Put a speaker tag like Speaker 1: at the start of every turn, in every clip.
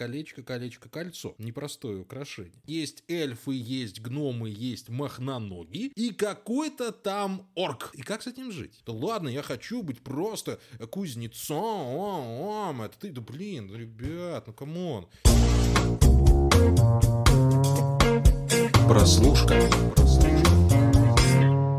Speaker 1: колечко, колечко, кольцо. Непростое украшение. Есть эльфы, есть гномы, есть мохноноги и какой-то там орк. И как с этим жить? Да ладно, я хочу быть просто кузнецом. Это ты, да блин, ребят, ну come on. Прослушка.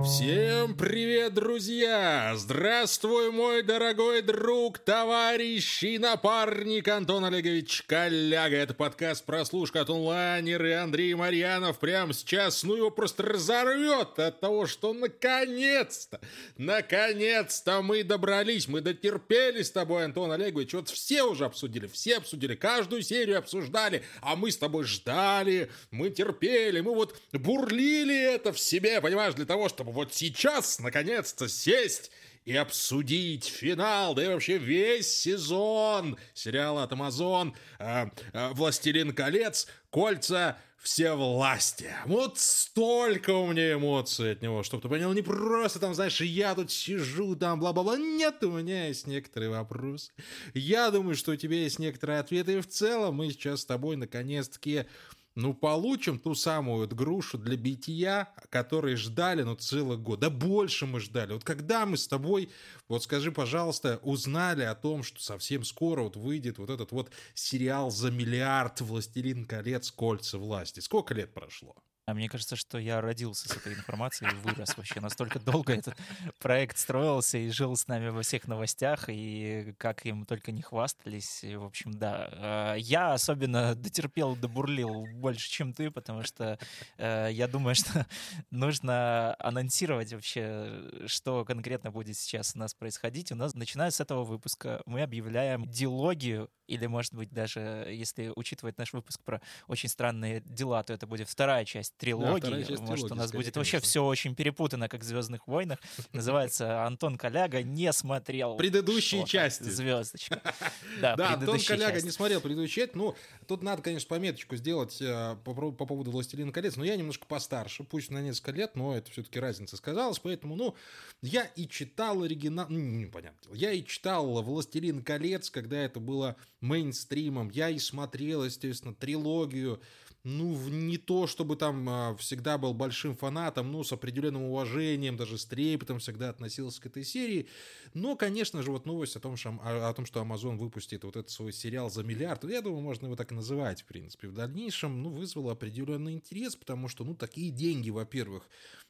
Speaker 1: Всем привет, друзья! Здравствуй, мой дорогой друг, товарищ и напарник Антон Олегович Коляга. Это подкаст «Прослушка» от онлайнера и Андрей Марьянов прямо сейчас, ну его просто разорвет от того, что наконец-то, наконец-то мы добрались, мы дотерпели с тобой, Антон Олегович. Вот все уже обсудили, все обсудили, каждую серию обсуждали, а мы с тобой ждали, мы терпели, мы вот бурлили это в себе, понимаешь, для того, чтобы вот сейчас, наконец-то, сесть и обсудить финал, да и вообще весь сезон сериала от Амазон э, э, «Властелин колец», «Кольца», все власти. Вот столько у меня эмоций от него, чтобы ты понял, не просто там, знаешь, я тут сижу, там, бла-бла-бла. Нет, у меня есть некоторые вопросы. Я думаю, что у тебя есть некоторые ответы. И в целом мы сейчас с тобой наконец-таки ну, получим ту самую вот грушу для битья, которой ждали, ну, целый год. Да больше мы ждали. Вот когда мы с тобой, вот скажи, пожалуйста, узнали о том, что совсем скоро вот выйдет вот этот вот сериал за миллиард «Властелин колец. Кольца власти». Сколько лет прошло?
Speaker 2: А мне кажется, что я родился с этой информацией, вырос вообще. Настолько долго этот проект строился и жил с нами во всех новостях, и как им только не хвастались. И, в общем, да. А, я особенно дотерпел, добурлил больше, чем ты, потому что э, я думаю, что нужно анонсировать вообще, что конкретно будет сейчас у нас происходить. У нас, начиная с этого выпуска, мы объявляем дилогию, или, может быть, даже, если учитывать наш выпуск про очень странные дела, то это будет вторая часть трилогии. Да, часть Может, трилогии, у нас скорее, будет вообще все очень перепутано, как в Звездных войнах. Называется Антон Коляга не смотрел.
Speaker 1: Предыдущие части.
Speaker 2: Звездочка.
Speaker 1: Да, да Антон Коляга не смотрел предыдущие части. Ну, тут надо, конечно, пометочку сделать э, по, по поводу Властелина колец. Но я немножко постарше, пусть на несколько лет, но это все-таки разница сказалась. Поэтому, ну, я и читал оригинал. Ну, непонятно. Я и читал Властелин колец, когда это было мейнстримом. Я и смотрел, естественно, трилогию ну, не то, чтобы там а, всегда был большим фанатом, ну, с определенным уважением, даже с трепетом всегда относился к этой серии. Но, конечно же, вот новость о том, что, о, о том, что Amazon выпустит вот этот свой сериал за миллиард, я думаю, можно его так и называть, в принципе, в дальнейшем, ну, вызвало определенный интерес, потому что, ну, такие деньги, во-первых,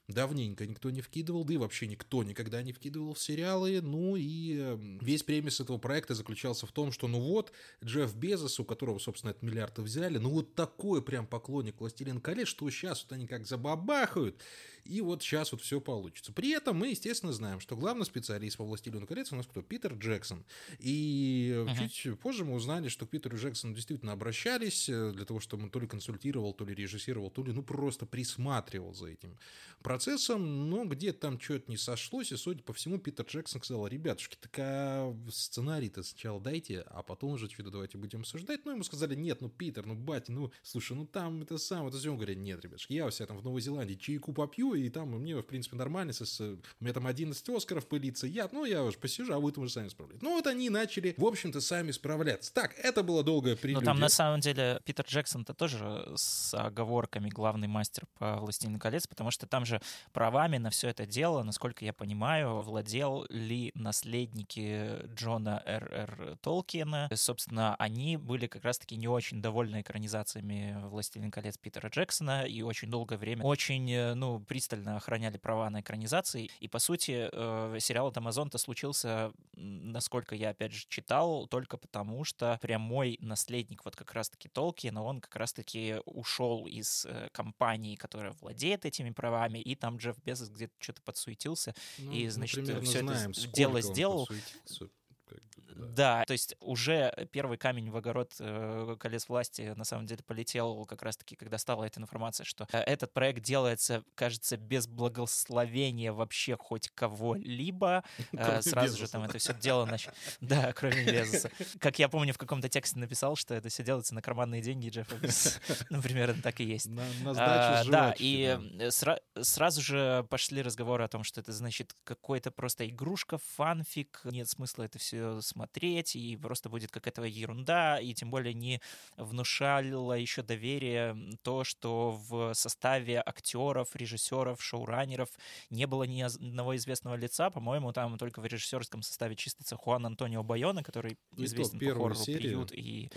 Speaker 1: давненько никто не вкидывал, да и вообще никто никогда не вкидывал в сериалы. Ну и эм, весь премис этого проекта заключался в том, что ну вот Джефф Безос, у которого, собственно, этот миллиард взяли, ну вот такой прям поклонник «Властелин колец», что сейчас вот они как забабахают, и вот сейчас вот все получится. При этом мы, естественно, знаем, что главный специалист по «Властелину колец» у нас кто? Питер Джексон. И uh-huh. чуть позже мы узнали, что к Питеру Джексону действительно обращались э, для того, чтобы он то ли консультировал, то ли режиссировал, то ли ну просто присматривал за этим процессом, но где-то там что-то не сошлось, и, судя по всему, Питер Джексон сказал, ребятушки, так а сценарий-то сначала дайте, а потом уже что-то давайте будем обсуждать. Ну, ему сказали, нет, ну, Питер, ну, батя, ну, слушай, ну, там это самое, это все. Он говорит, нет, ребятушки, я у себя там в Новой Зеландии чайку попью, и там мне, в принципе, нормально, у меня там 11 Оскаров пылится, я, ну, я уже посижу, а вы там уже сами справляетесь. Ну, вот они начали, в общем-то, сами справляться. Так, это было долгое прелюдия.
Speaker 2: Но там, на самом деле, Питер Джексон-то тоже с оговорками главный мастер по «Властелину колец», потому что там же правами на все это дело, насколько я понимаю, владел ли наследники Джона Р.Р. Толкиена. Собственно, они были как раз-таки не очень довольны экранизациями «Властелин колец» Питера Джексона и очень долгое время очень, э, ну, пристально охраняли права на экранизации. И, по сути, э, сериал от Амазон-то случился, насколько я, опять же, читал, только потому, что прямой наследник вот как раз-таки Толкиена, он как раз-таки ушел из э, компании, которая владеет этими правами, и там Джефф Безос где-то что-то подсуетился, ну, и, значит, все это дело сделал. Да, то есть уже первый камень в огород э, колес власти на самом деле полетел как раз-таки, когда стала эта информация, что э, этот проект делается, кажется, без благословения вообще хоть кого-либо. Э, сразу же там это все дело начало. Да, кроме Безоса. Как я помню, в каком-то тексте написал, что это все делается на карманные деньги Джеффа Безоса. Ну, примерно так и есть. На, на а, Да, и да. Сра- сразу же пошли разговоры о том, что это значит какой-то просто игрушка, фанфик, нет смысла это все смотреть смотреть, и просто будет какая-то ерунда, и тем более не внушало еще доверие то, что в составе актеров, режиссеров, шоураннеров не было ни одного известного лица. По-моему, там только в режиссерском составе чистится Хуан Антонио Байона, который и известен по хоррору «Приют» и,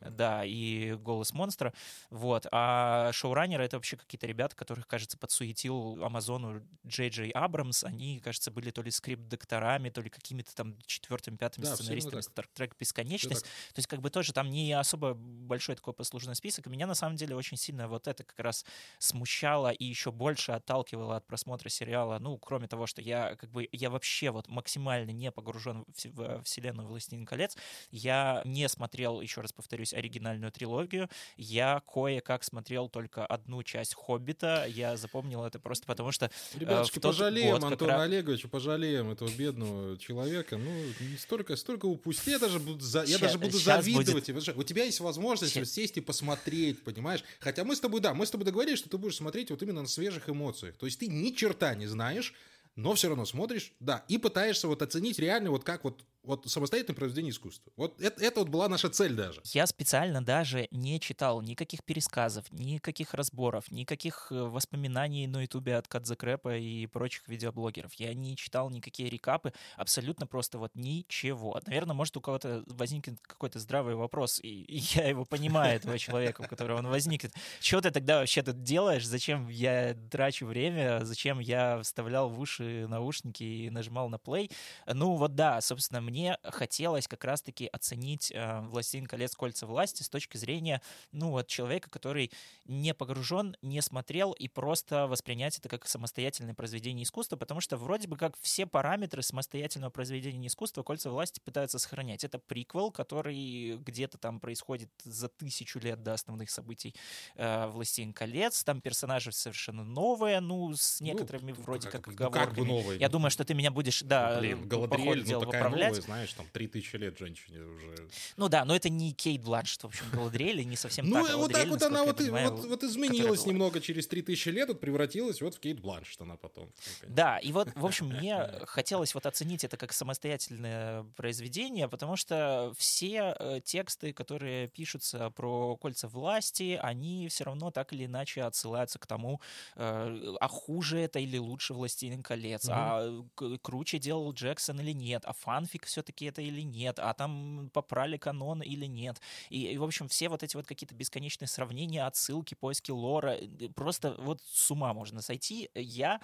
Speaker 2: да, и «Голос монстра». Вот. А шоураннеры — это вообще какие-то ребята, которых, кажется, подсуетил Амазону Джей Джей Абрамс. Они, кажется, были то ли скрипт-докторами, то ли какими-то там четвертым, пятым да, сценаристами Star Trek «Бесконечность». То есть как бы тоже там не особо большой такой послужный список. Меня на самом деле очень сильно вот это как раз смущало и еще больше отталкивало от просмотра сериала. Ну, кроме того, что я как бы я вообще вот максимально не погружен в, вселенную «Властелин колец». Я не смотрел, еще раз повторюсь, оригинальную трилогию. Я кое-как смотрел только одну часть «Хоббита». Я запомнил это просто потому, что...
Speaker 1: Э, Ребятушки, пожалеем год, Антона раз... Олеговича, пожалеем этого бедного человека. Ну, столько, столько упусти. Я даже буду, за... я даже буду завидовать. Будет... У тебя есть возможность Сейчас. сесть и посмотреть, понимаешь? Хотя мы с тобой, да, мы с тобой договорились, что ты будешь смотреть вот именно на свежих эмоциях. То есть ты ни черта не знаешь, но все равно смотришь, да, и пытаешься вот оценить реально вот как вот вот самостоятельное произведение искусства. Вот это, это вот была наша цель даже.
Speaker 2: Я специально даже не читал никаких пересказов, никаких разборов, никаких э, воспоминаний на ютубе от Кадзакрэпа и прочих видеоблогеров. Я не читал никакие рекапы, абсолютно просто вот ничего. Наверное, может у кого-то возникнет какой-то здравый вопрос, и, и я его понимаю, этого человека, у которого он возникнет. Чего ты тогда вообще тут делаешь? Зачем я трачу время? Зачем я вставлял в уши наушники и нажимал на play? Ну вот да, собственно, мне мне хотелось как раз-таки оценить э, «Властелин колец. Кольца власти» с точки зрения, ну, вот человека, который не погружен, не смотрел и просто воспринять это как самостоятельное произведение искусства, потому что вроде бы как все параметры самостоятельного произведения искусства «Кольца власти» пытаются сохранять. Это приквел, который где-то там происходит за тысячу лет до основных событий э, «Властелин колец», там персонажи совершенно новые, ну, с ну, некоторыми ну, вроде как, как оговорками. Как бы новые. Я думаю, что ты меня будешь, да,
Speaker 1: Блин, Галадриэль, ну, такая новая, знаешь, там 3000 лет женщине уже.
Speaker 2: Ну да, но это не Кейт Бланшет, в общем, Галадриэль, не совсем
Speaker 1: ну, вот так вот она вот, изменилась немного через 3000 лет, вот превратилась вот в Кейт Бланшет она потом.
Speaker 2: Да, и вот, в общем, мне хотелось вот оценить это как самостоятельное произведение, потому что все э, тексты, которые пишутся про кольца власти, они все равно так или иначе отсылаются к тому, э, а хуже это или лучше «Властелин колец», а круче делал Джексон или нет, а фанфик все-таки это или нет, а там попрали канон или нет. И, и в общем, все вот эти вот какие-то бесконечные сравнения, отсылки, поиски лора, просто вот с ума можно сойти. Я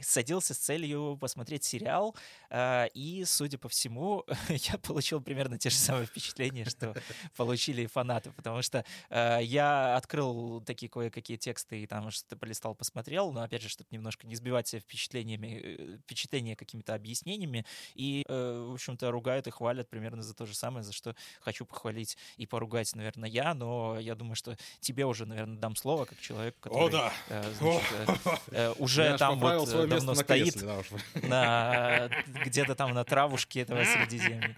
Speaker 2: садился с целью посмотреть сериал, э, и, судя по всему, я получил примерно те же самые впечатления, что получили фанаты, потому что э, я открыл такие кое-какие тексты и там что-то полистал, посмотрел, но, опять же, чтобы немножко не сбивать себя впечатлениями, э, впечатления какими-то объяснениями, и, в общем-то, ругают и хвалят примерно за то же самое, за что хочу похвалить и поругать, наверное, я, но я думаю, что тебе уже, наверное, дам слово, как человек, который
Speaker 1: О, да.
Speaker 2: значит, уже там вот давно стоит на, где-то там на травушке этого Средиземья.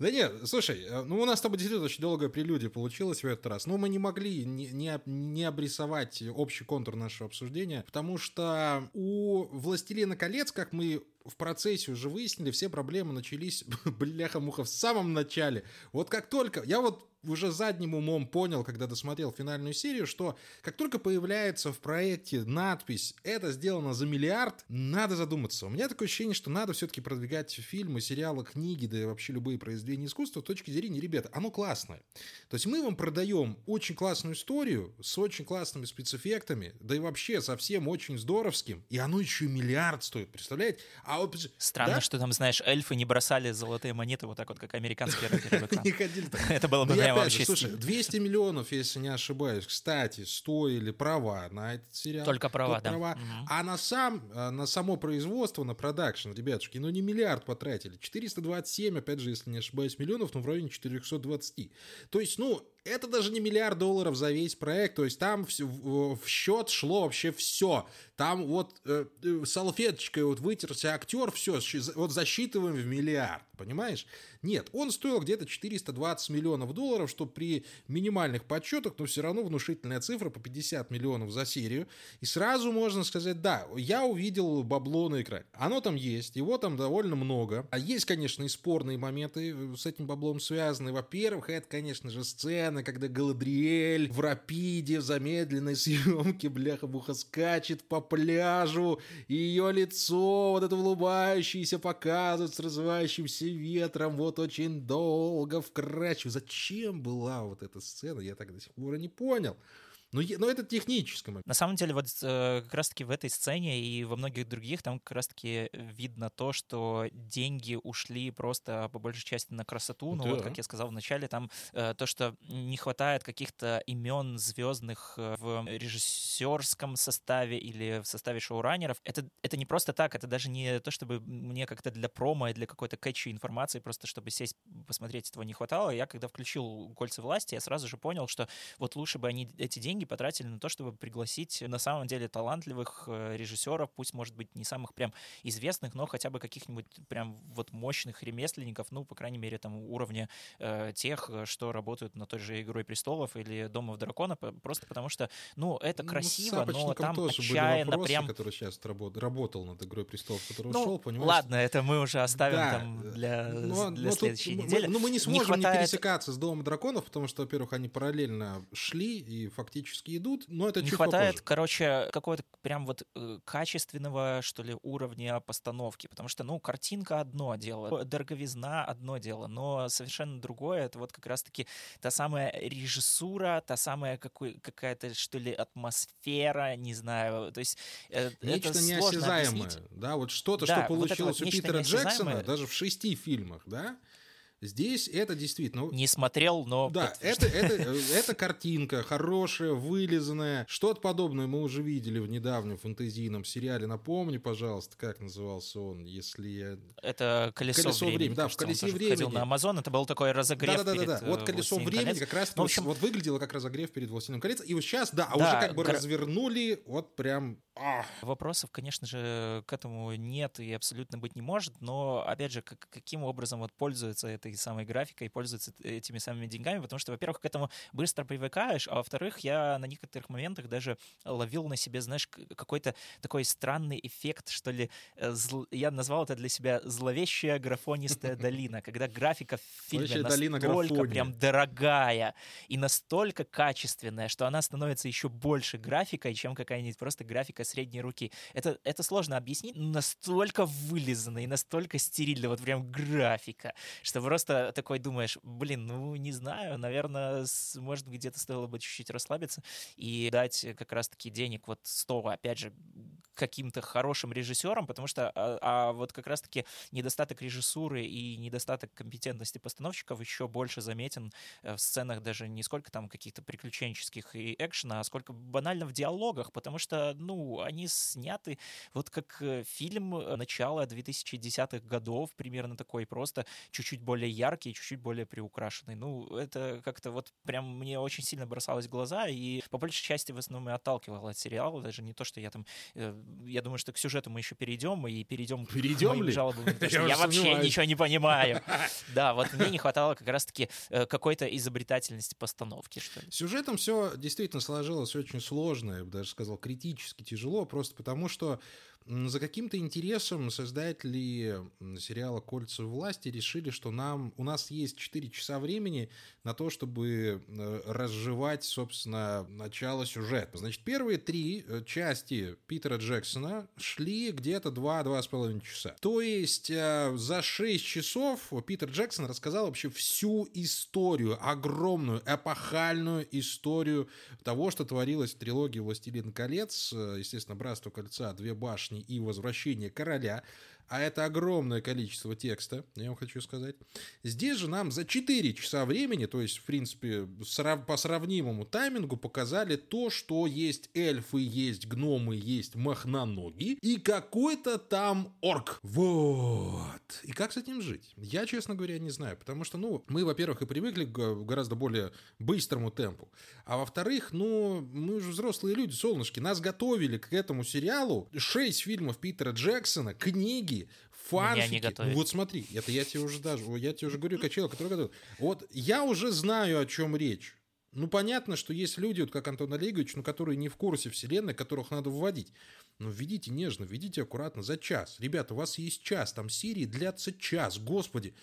Speaker 1: Да нет, слушай, э, ну у нас с тобой действительно очень долгая прелюдия получилась в этот раз, но мы не могли не, не, не обрисовать общий контур нашего обсуждения, потому что у «Властелина колец», как мы в процессе уже выяснили, все проблемы начались, бляха-муха, в самом начале. Вот как только... Я вот уже задним умом понял, когда досмотрел финальную серию, что как только появляется в проекте надпись «Это сделано за миллиард», надо задуматься. У меня такое ощущение, что надо все-таки продвигать фильмы, сериалы, книги, да и вообще любые произведения искусства с точки зрения, ребята, оно классное. То есть мы вам продаем очень классную историю с очень классными спецэффектами, да и вообще совсем очень здоровским, и оно еще и миллиард стоит, представляете? А вот,
Speaker 2: Странно, да? что там, знаешь, эльфы не бросали золотые монеты вот так вот, как американские рэперы.
Speaker 1: Не ходили
Speaker 2: Это было бы
Speaker 1: опять же, слушай, 200 миллионов, если не ошибаюсь, кстати, стоили права на этот сериал.
Speaker 2: Только права, да.
Speaker 1: Права. Угу. А на, сам, э, на само производство, на продакшн, ребятушки, ну не миллиард потратили. 427, опять же, если не ошибаюсь, миллионов, но в районе 420. То есть, ну, это даже не миллиард долларов за весь проект, то есть там в, в, счет шло вообще все. Там вот э, э салфеточкой вот вытерся актер, все, вот засчитываем в миллиард, понимаешь? Нет, он стоил где-то 420 миллионов долларов, что при минимальных подсчетах, но все равно внушительная цифра по 50 миллионов за серию. И сразу можно сказать, да, я увидел бабло на экране. Оно там есть, его там довольно много. А есть, конечно, и спорные моменты э, с этим баблом связаны. Во-первых, это, конечно же, сцена, когда Галадриэль в рапиде, в замедленной съемке, бляха-буха, скачет по пляжу, и ее лицо, вот это улыбающееся, показывает с развивающимся ветром, вот очень долго, вкрадчиво. Зачем была вот эта сцена, я так до сих пор не понял. Но, но это техническое.
Speaker 2: На самом деле, вот э, как раз-таки в этой сцене и во многих других там как раз-таки видно то, что деньги ушли просто по большей части на красоту. Ну, да. вот, как я сказал вначале, там э, то, что не хватает каких-то имен звездных э, в режиссерском составе или в составе шоураннеров. Это, это не просто так, это даже не то, чтобы мне как-то для промо и для какой-то кэтчи информации, просто чтобы сесть посмотреть, этого не хватало. Я когда включил «Кольца власти», я сразу же понял, что вот лучше бы они эти деньги деньги потратили на то, чтобы пригласить на самом деле талантливых э, режиссеров, пусть, может быть, не самых прям известных, но хотя бы каких-нибудь прям вот мощных ремесленников, ну, по крайней мере, там уровня э, тех, что работают на той же «Игрой престолов» или «Домов дракона», просто потому что, ну, это ну, красиво, ну, но там тоже отчаянно
Speaker 1: были вопросы,
Speaker 2: прям...
Speaker 1: который сейчас работал, работал над «Игрой престолов», который
Speaker 2: ну,
Speaker 1: ушел, понимаешь?
Speaker 2: ладно, это мы уже оставим да. там для, но, для но следующей
Speaker 1: тут,
Speaker 2: недели.
Speaker 1: Мы, ну, мы не сможем не, хватает... не пересекаться с «Домом драконов», потому что, во-первых, они параллельно шли и фактически практически идут, но это
Speaker 2: Не
Speaker 1: чуть
Speaker 2: хватает,
Speaker 1: попозже.
Speaker 2: короче, какого-то прям вот э, качественного, что ли, уровня постановки, потому что, ну, картинка одно дело, дороговизна одно дело, но совершенно другое, это вот как раз-таки та самая режиссура, та самая какой, какая-то, что ли, атмосфера, не знаю, то есть
Speaker 1: э, Нечто это неосязаемое, да, вот что-то, да, что получилось вот у Питера Джексона даже в шести фильмах, да, Здесь это действительно...
Speaker 2: Не смотрел, но...
Speaker 1: Да, это, это, это картинка хорошая, вылизанная. Что-то подобное мы уже видели в недавнем фэнтезийном сериале. Напомни, пожалуйста, как назывался он, если я...
Speaker 2: Это «Колесо, колесо времени». времени.
Speaker 1: Да, в «Колесе времени».
Speaker 2: ходил на Амазон, это был такой разогрев
Speaker 1: да, да, да,
Speaker 2: да,
Speaker 1: да. Вот «Колесо времени» колец. как раз ну, в общем... вот выглядело как разогрев перед «Властелином колец». И вот сейчас, да, а да, уже как бы гра... развернули вот прям.
Speaker 2: Вопросов, конечно же, к этому нет и абсолютно быть не может, но, опять же, как, каким образом вот пользуется этой самой графикой, пользуется этими самыми деньгами, потому что, во-первых, к этому быстро привыкаешь, а во-вторых, я на некоторых моментах даже ловил на себе, знаешь, какой-то такой странный эффект, что ли, э, зл... я назвал это для себя зловещая графонистая долина, когда графика в фильме настолько прям дорогая и настолько качественная, что она становится еще больше графикой, чем какая-нибудь просто графика средней руки. Это, это сложно объяснить, но настолько вылизанно и настолько стерильно, вот прям графика, что просто такой думаешь, блин, ну не знаю, наверное, может где-то стоило бы чуть-чуть расслабиться и дать как раз-таки денег вот 100, опять же, каким-то хорошим режиссером, потому что а, а вот как раз-таки недостаток режиссуры и недостаток компетентности постановщиков еще больше заметен э, в сценах даже не сколько там каких-то приключенческих и экшена, а сколько банально в диалогах, потому что, ну, они сняты вот как э, фильм э, начала 2010-х годов, примерно такой, просто чуть-чуть более яркий, чуть-чуть более приукрашенный. Ну, это как-то вот прям мне очень сильно бросалось в глаза, и по большей части в основном и отталкивал от сериала, даже не то, что я там я думаю, что к сюжету мы еще перейдем, и перейдем,
Speaker 1: перейдем к моим ли?
Speaker 2: жалобам, потому что я, вообще ничего не понимаю. Да, вот мне не хватало как раз-таки э, какой-то изобретательности постановки, что ли.
Speaker 1: Сюжетом все действительно сложилось очень сложно, я бы даже сказал, критически тяжело, просто потому что за каким-то интересом создатели сериала «Кольца власти» решили, что нам, у нас есть 4 часа времени на то, чтобы э, разжевать, собственно, начало сюжета. Значит, первые три э, части Питера Джексона шли где-то 2-2,5 часа. То есть э, за 6 часов Питер Джексон рассказал вообще всю историю, огромную, эпохальную историю того, что творилось в трилогии «Властелин колец», естественно, «Братство кольца», «Две башни» и «Возвращение короля». А это огромное количество текста, я вам хочу сказать. Здесь же нам за 4 часа времени, то есть, в принципе, по сравнимому таймингу показали то, что есть эльфы, есть гномы, есть махноноги и какой-то там орк. Вот. И как с этим жить? Я, честно говоря, не знаю, потому что, ну, мы, во-первых, и привыкли к гораздо более быстрому темпу, а во-вторых, ну, мы же взрослые люди, солнышки, нас готовили к этому сериалу 6 фильмов Питера Джексона, книги, фанфики. Ну вот смотри, это я тебе уже даже, я тебе уже говорю, как человек, который готов. Вот я уже знаю, о чем речь. Ну, понятно, что есть люди, вот как Антон Олегович, ну, которые не в курсе вселенной, которых надо вводить. Но введите нежно, введите аккуратно за час. Ребята, у вас есть час, там серии длятся час, господи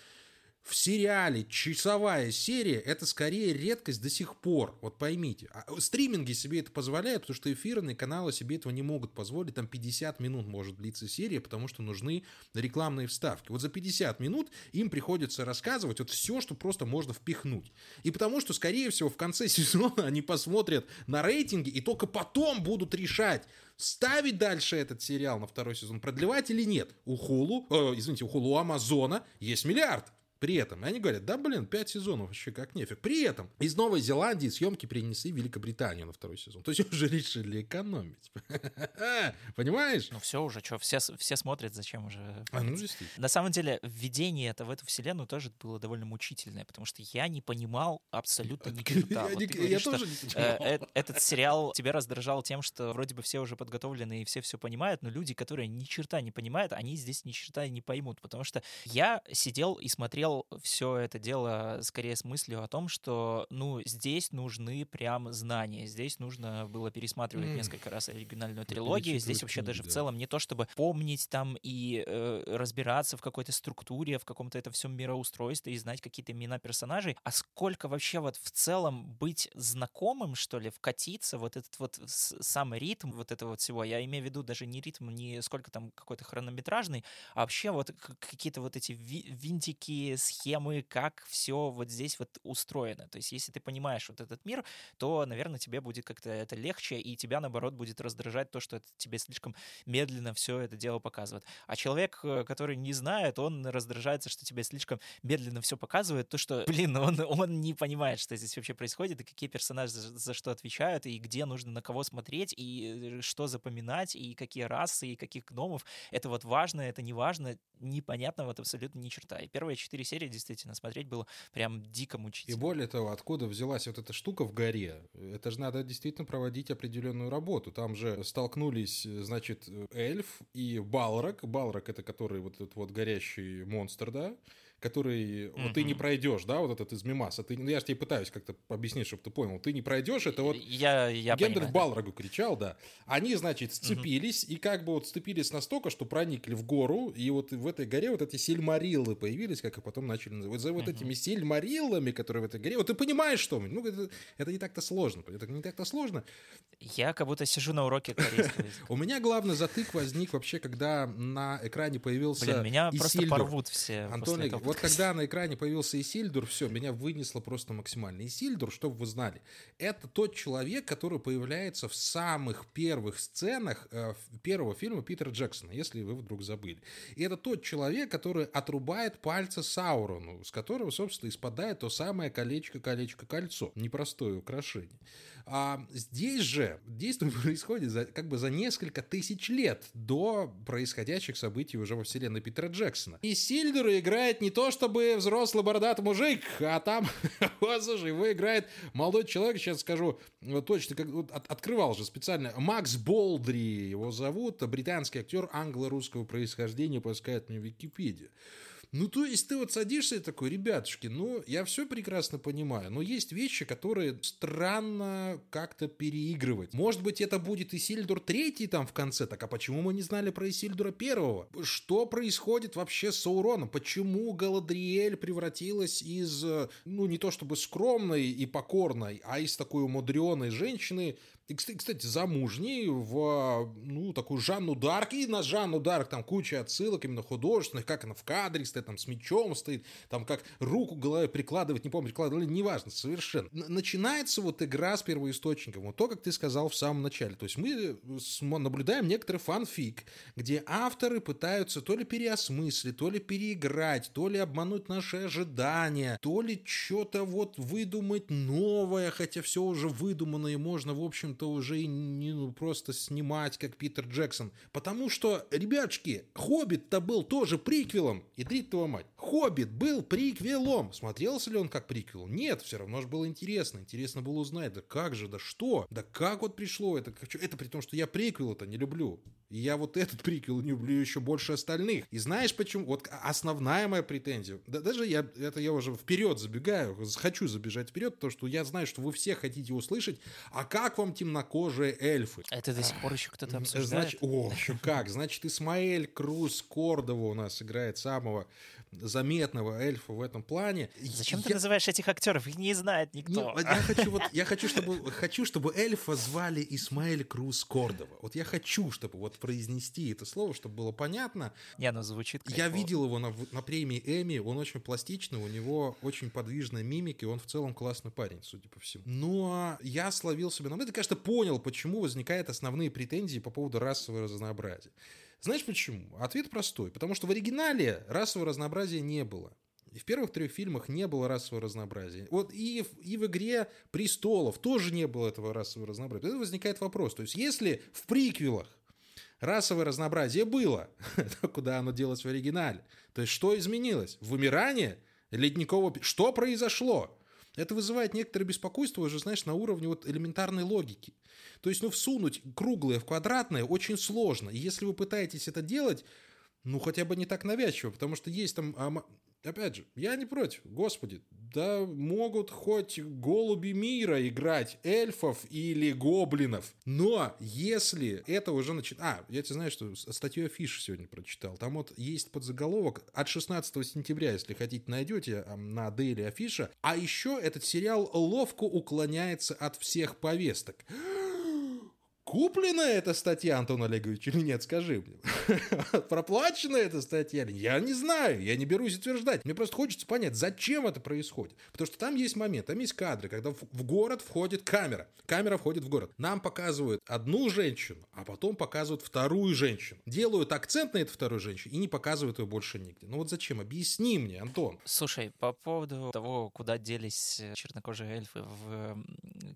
Speaker 1: в сериале часовая серия – это скорее редкость до сих пор. Вот поймите. А стриминги себе это позволяют, потому что эфирные каналы себе этого не могут позволить. Там 50 минут может длиться серия, потому что нужны рекламные вставки. Вот за 50 минут им приходится рассказывать вот все, что просто можно впихнуть. И потому что, скорее всего, в конце сезона они посмотрят на рейтинги и только потом будут решать, ставить дальше этот сериал на второй сезон, продлевать или нет. У Хулу, э, извините, у Хулу Амазона есть миллиард. При этом, они говорят, да блин, пять сезонов вообще как нефиг. При этом из Новой Зеландии съемки перенесли в Великобританию на второй сезон. То есть уже решили экономить. Понимаешь?
Speaker 2: Ну все уже, что, все, все смотрят, зачем уже... А, ну, на самом деле, введение это в эту вселенную тоже было довольно мучительное, потому что я не понимал абсолютно ни черта. Я тоже этот сериал тебя раздражал тем, что вроде бы все уже подготовлены и все все понимают, но люди, которые ни черта не понимают, они здесь ни черта не поймут, потому что я сидел и смотрел смотрел все это дело скорее с мыслью о том, что, ну, здесь нужны прям знания, здесь нужно было пересматривать mm. несколько раз оригинальную трилогию, здесь вообще даже да. в целом не то, чтобы помнить там и э, разбираться в какой-то структуре, в каком-то это всем мироустройстве и знать какие-то имена персонажей, а сколько вообще вот в целом быть знакомым, что ли, вкатиться, вот этот вот самый ритм вот этого вот всего, я имею в виду даже не ритм, не сколько там какой-то хронометражный, а вообще вот какие-то вот эти винтики, схемы, как все вот здесь вот устроено. То есть, если ты понимаешь вот этот мир, то, наверное, тебе будет как-то это легче, и тебя, наоборот, будет раздражать то, что это тебе слишком медленно все это дело показывает. А человек, э, который не знает, он раздражается, что тебе слишком медленно все показывает, то, что, блин, он, он не понимает, что здесь вообще происходит, и какие персонажи за, за что отвечают, и где нужно на кого смотреть, и э, что запоминать, и какие расы, и каких гномов. Это вот важно, это не важно, непонятно вот абсолютно ни черта. И первые четыре серии действительно смотреть было прям дико мучительно.
Speaker 1: И более того, откуда взялась вот эта штука в горе? Это же надо действительно проводить определенную работу. Там же столкнулись, значит, эльф и Балрак. Балрак — это который вот этот вот горящий монстр, да? Который mm-hmm. вот ты не пройдешь, да, вот этот из Мимаса. Ты, ну, я же тебе пытаюсь как-то объяснить, чтобы ты понял. Ты не пройдешь, это вот
Speaker 2: я, я
Speaker 1: Гендальф Балрогу кричал, да. Они, значит, сцепились, mm-hmm. и как бы вот сцепились настолько, что проникли в гору, и вот в этой горе вот эти сильмариллы появились, как и потом начали называть. За вот mm-hmm. этими сильмариллами, которые в этой горе, вот ты понимаешь, что ну, это, это не так-то сложно. Это не так-то сложно.
Speaker 2: Я как будто сижу на уроке корейского
Speaker 1: У меня главный затык возник вообще, когда на экране появился
Speaker 2: Блин, меня просто порвут все
Speaker 1: Антон, вот когда на экране появился Исильдур, все, меня вынесло просто максимально. Исильдур, чтобы вы знали, это тот человек, который появляется в самых первых сценах э, первого фильма Питера Джексона, если вы вдруг забыли. И это тот человек, который отрубает пальцы Саурону, с которого, собственно, испадает то самое колечко-колечко-кольцо. Непростое украшение. А здесь же действие происходит за, как бы за несколько тысяч лет до происходящих событий уже во вселенной Питера Джексона. И Сильдера играет не то чтобы взрослый бородатый мужик, а там, вот, слушай, его играет молодой человек, сейчас скажу точно, как, вот, от, открывал же специально, Макс Болдри его зовут, британский актер англо-русского происхождения, пускает мне Википедия. Ну, то есть ты вот садишься и такой, ребятушки, ну, я все прекрасно понимаю, но есть вещи, которые странно как-то переигрывать. Может быть, это будет Исильдур третий там в конце, так а почему мы не знали про Исильдура первого? Что происходит вообще с Сауроном? Почему Галадриэль превратилась из, ну, не то чтобы скромной и покорной, а из такой умудренной женщины и, кстати, замужней в, ну, такую Жанну Дарк. И на Жанну Дарк там куча отсылок именно художественных, как она в кадре, стоит, там с мечом стоит, там как руку к голове прикладывать, не помню, прикладывали, неважно, совершенно. Начинается вот игра с первоисточником, вот то, как ты сказал в самом начале. То есть мы наблюдаем некоторый фанфик, где авторы пытаются то ли переосмыслить, то ли переиграть, то ли обмануть наши ожидания, то ли что-то вот выдумать новое, хотя все уже выдумано и можно, в общем-то, уже и не ну, просто снимать, как Питер Джексон. Потому что, ребятушки, «Хоббит»-то был тоже приквелом. И дрить твою мать. «Хоббит» был приквелом. Смотрелся ли он как приквел? Нет, все равно же было интересно. Интересно было узнать, да как же, да что? Да как вот пришло это? Это при том, что я приквел это не люблю. И я вот этот приквел не люблю еще больше остальных. И знаешь почему? Вот основная моя претензия, да, даже я, это я уже вперед забегаю, хочу забежать вперед, потому что я знаю, что вы все хотите услышать, а как вам темнокожие эльфы?
Speaker 2: Это до сих пор еще кто-то обсуждает?
Speaker 1: Значит, о, еще как. Значит, Исмаэль Круз Кордова у нас играет самого заметного эльфа в этом плане.
Speaker 2: Зачем я... ты называешь этих актеров? Их не знает никто.
Speaker 1: Не, я хочу, вот, я хочу, чтобы, хочу, чтобы эльфа звали Исмаэль Круз Кордова. Вот я хочу, чтобы вот произнести это слово, чтобы было понятно.
Speaker 2: Не, оно звучит
Speaker 1: кайфово. Я видел его на, на премии Эми, он очень пластичный, у него очень подвижная мимика, и он в целом классный парень, судя по всему. Но я словил себя на это, конечно, понял, почему возникают основные претензии по поводу расового разнообразия. Знаешь почему? Ответ простой. Потому что в оригинале расового разнообразия не было. И в первых трех фильмах не было расового разнообразия. Вот и, и в «Игре престолов» тоже не было этого расового разнообразия. Это возникает вопрос. То есть, если в приквелах расовое разнообразие было, то куда оно делось в оригинале? То есть, что изменилось? Вымирание ледникового... Что произошло? Это вызывает некоторое беспокойство уже, знаешь, на уровне вот элементарной логики. То есть, ну, всунуть круглое в квадратное очень сложно. И если вы пытаетесь это делать, ну, хотя бы не так навязчиво, потому что есть там Опять же, я не против, господи, да могут хоть голуби мира играть эльфов или гоблинов. Но если это уже начинает... А, я тебе знаю, что статью Афиш сегодня прочитал. Там вот есть подзаголовок от 16 сентября, если хотите, найдете на Daily Афиша. А еще этот сериал ловко уклоняется от всех повесток. Куплена эта статья, Антон Олегович, или нет, скажи мне. Проплачена эта статья или Я не знаю, я не берусь утверждать. Мне просто хочется понять, зачем это происходит. Потому что там есть момент, там есть кадры, когда в город входит камера. Камера входит в город. Нам показывают одну женщину, а потом показывают вторую женщину. Делают акцент на эту вторую женщину и не показывают ее больше нигде. Ну вот зачем? Объясни мне, Антон.
Speaker 2: Слушай, по поводу того, куда делись чернокожие эльфы в...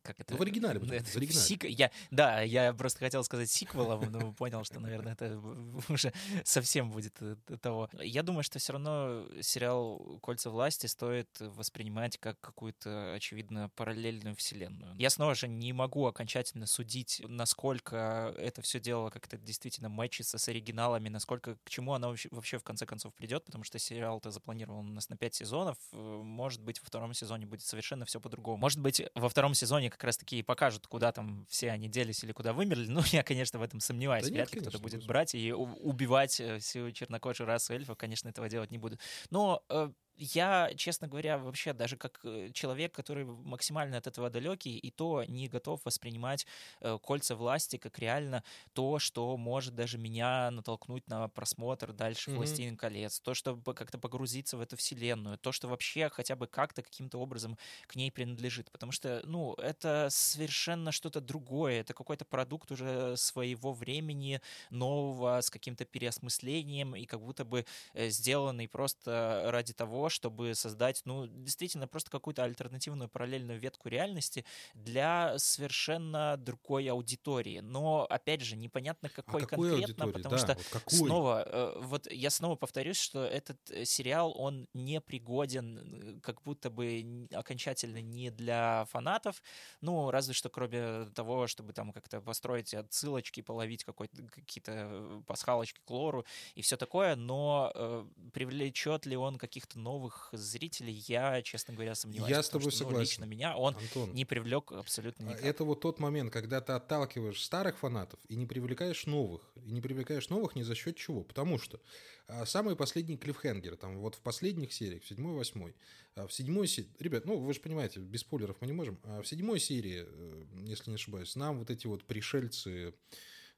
Speaker 2: Как это?
Speaker 1: Ну, в оригинале. В оригинале.
Speaker 2: Сик... Я... Да, я просто хотел сказать сиквелом, но понял, что, наверное, это уже совсем будет э, того. Я думаю, что все равно сериал «Кольца власти» стоит воспринимать как какую-то, очевидно, параллельную вселенную. Я снова же не могу окончательно судить, насколько это все дело как-то действительно мэчится с оригиналами, насколько к чему оно вообще, вообще в конце концов придет, потому что сериал-то запланирован у нас на пять сезонов. Э, может быть, во втором сезоне будет совершенно все по-другому. Может быть, во втором сезоне как раз-таки и покажут, куда там все они делись или куда вымерли. Ну, я, конечно, в этом сомневаюсь. Да Вряд ли кто-то будет брать и убивать э, всю чернокожую расу эльфов. Конечно, этого делать не буду. Но э, я, честно говоря, вообще даже как э, человек, который максимально от этого далекий, и то не готов воспринимать э, кольца власти как реально то, что может даже меня натолкнуть на просмотр дальше mm-hmm. «Властелин колец», то, чтобы как-то погрузиться в эту вселенную, то, что вообще хотя бы как-то каким-то образом к ней принадлежит. Потому что, ну, это совершенно что-то другое, это какой-то продукт уже своего времени, нового, с каким-то переосмыслением и как будто бы э, сделанный просто ради того, чтобы создать, ну, действительно, просто какую-то альтернативную параллельную ветку реальности для совершенно другой аудитории. Но, опять же, непонятно, какой а конкретно,
Speaker 1: аудитории?
Speaker 2: потому
Speaker 1: да,
Speaker 2: что
Speaker 1: вот какой?
Speaker 2: снова, э, вот я снова повторюсь, что этот э, сериал, он не пригоден э, как будто бы окончательно не для фанатов, ну, разве что кроме того, чтобы там как-то построить отсылочки, половить какие-то пасхалочки к лору и все такое, но привлечет ли он каких-то новых новых зрителей, я, честно говоря, сомневаюсь.
Speaker 1: Я с тобой
Speaker 2: что,
Speaker 1: согласен.
Speaker 2: Ну, лично меня он Антон, не привлек абсолютно никак.
Speaker 1: Это вот тот момент, когда ты отталкиваешь старых фанатов и не привлекаешь новых. И не привлекаешь новых ни за счет чего. Потому что а, самые последние клиффхенгеры, там вот в последних сериях, в седьмой, восьмой, а в седьмой серии, ребят, ну вы же понимаете, без спойлеров мы не можем, а в седьмой серии, э, если не ошибаюсь, нам вот эти вот пришельцы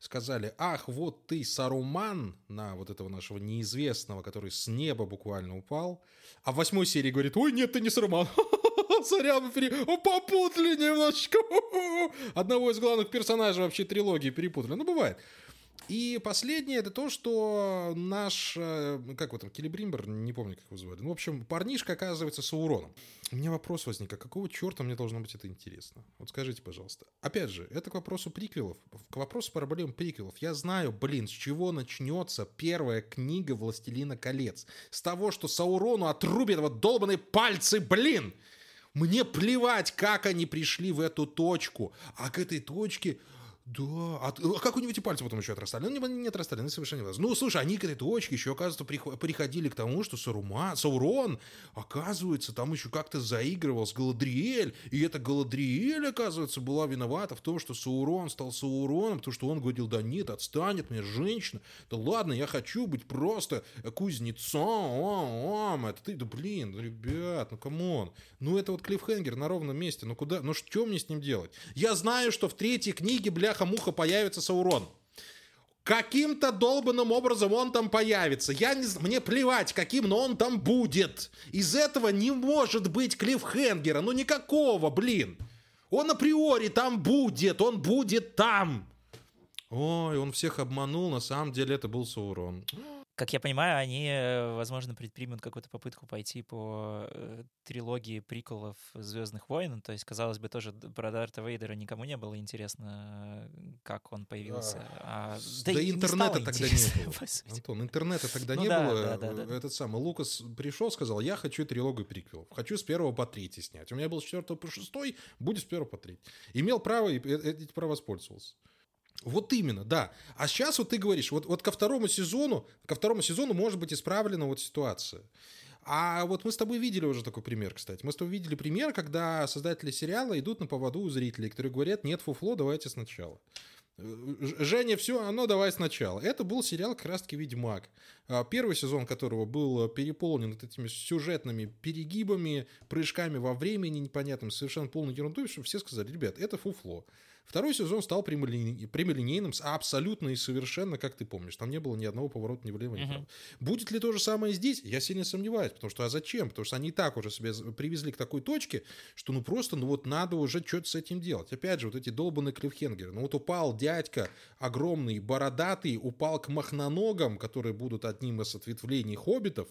Speaker 1: сказали, ах, вот ты Саруман, на вот этого нашего неизвестного, который с неба буквально упал, а в восьмой серии говорит, ой, нет, ты не Саруман, сорян, пере... попутали немножечко, одного из главных персонажей вообще трилогии перепутали, ну, бывает. И последнее это то, что наш, э, как его там, Келебримбер, не помню, как его звали. Ну, в общем, парнишка оказывается Сауроном. У меня вопрос возник, а какого черта мне должно быть это интересно? Вот скажите, пожалуйста. Опять же, это к вопросу приквелов, к вопросу проблем приквелов. Я знаю, блин, с чего начнется первая книга «Властелина колец». С того, что Саурону отрубят вот долбаные пальцы, блин! Мне плевать, как они пришли в эту точку. А к этой точке да, а, а как у него эти пальцы потом еще отрастали? Ну, они не отрастали, они совершенно не важно. Ну, слушай, они к этой точке еще, оказывается, приходили к тому, что Сарума, Саурон, оказывается, там еще как-то заигрывал с Галадриэль, и эта Галадриэль, оказывается, была виновата в том, что Саурон стал Сауроном, потому что он говорил, да нет, отстань от меня, женщина, да ладно, я хочу быть просто кузнецом, это ты, да блин, ну, ребят, ну come on, ну это вот клиффхенгер на ровном месте, ну куда, ну что мне с ним делать? Я знаю, что в третьей книге, бля, бляха-муха появится Саурон. Каким-то долбанным образом он там появится. Я не мне плевать, каким, но он там будет. Из этого не может быть клиффхенгера. Ну никакого, блин. Он априори там будет, он будет там. Ой, он всех обманул, на самом деле это был Саурон.
Speaker 2: Как я понимаю, они, э, возможно, предпримут какую-то попытку пойти по э, трилогии приколов Звездных войн. То есть, казалось бы, тоже про Дарта Вейдера никому не было интересно, как он появился.
Speaker 1: А, да, да интернета не тогда не было. Антон, интернета тогда ну, не да, было. Да, да, да. Этот самый Лукас пришел, сказал, я хочу трилогию приквелов. Хочу с первого по третий снять. У меня был с четвертого по шестой, будет с первого по третий. Имел право и эти права воспользовался. Вот именно, да. А сейчас вот ты говоришь, вот, вот ко второму сезону, ко второму сезону может быть исправлена вот ситуация. А вот мы с тобой видели уже такой пример, кстати. Мы с тобой видели пример, когда создатели сериала идут на поводу у зрителей, которые говорят, нет фуфло, давайте сначала. Женя, все, оно давай сначала. Это был сериал как раз-таки «Ведьмак», а, первый сезон которого был переполнен вот этими сюжетными перегибами, прыжками во времени непонятным, совершенно полной ерундой, что все сказали, ребят, это фуфло. Второй сезон стал прямолинейным, абсолютно и совершенно, как ты помнишь. Там не было ни одного поворота ни влево, ни вправо. Uh-huh. Будет ли то же самое здесь? Я сильно сомневаюсь. Потому что, а зачем? Потому что они и так уже себя привезли к такой точке, что ну просто, ну вот надо уже что-то с этим делать. Опять же, вот эти долбанные клиффхенгеры. Ну вот упал дядька огромный, бородатый, упал к махноногам, которые будут одним из ответвлений хоббитов,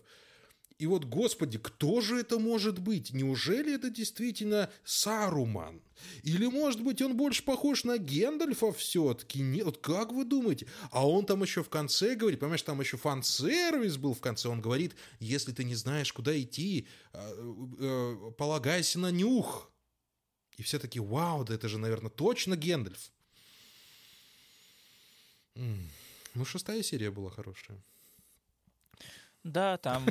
Speaker 1: и вот, господи, кто же это может быть? Неужели это действительно Саруман? Или, может быть, он больше похож на Гендальфа все-таки? Нет, как вы думаете? А он там еще в конце говорит, понимаешь, там еще фан-сервис был в конце. Он говорит, если ты не знаешь, куда идти, э, э, полагайся на нюх. И все таки вау, да это же, наверное, точно Гендальф. Ну, шестая серия была хорошая.
Speaker 2: Да, там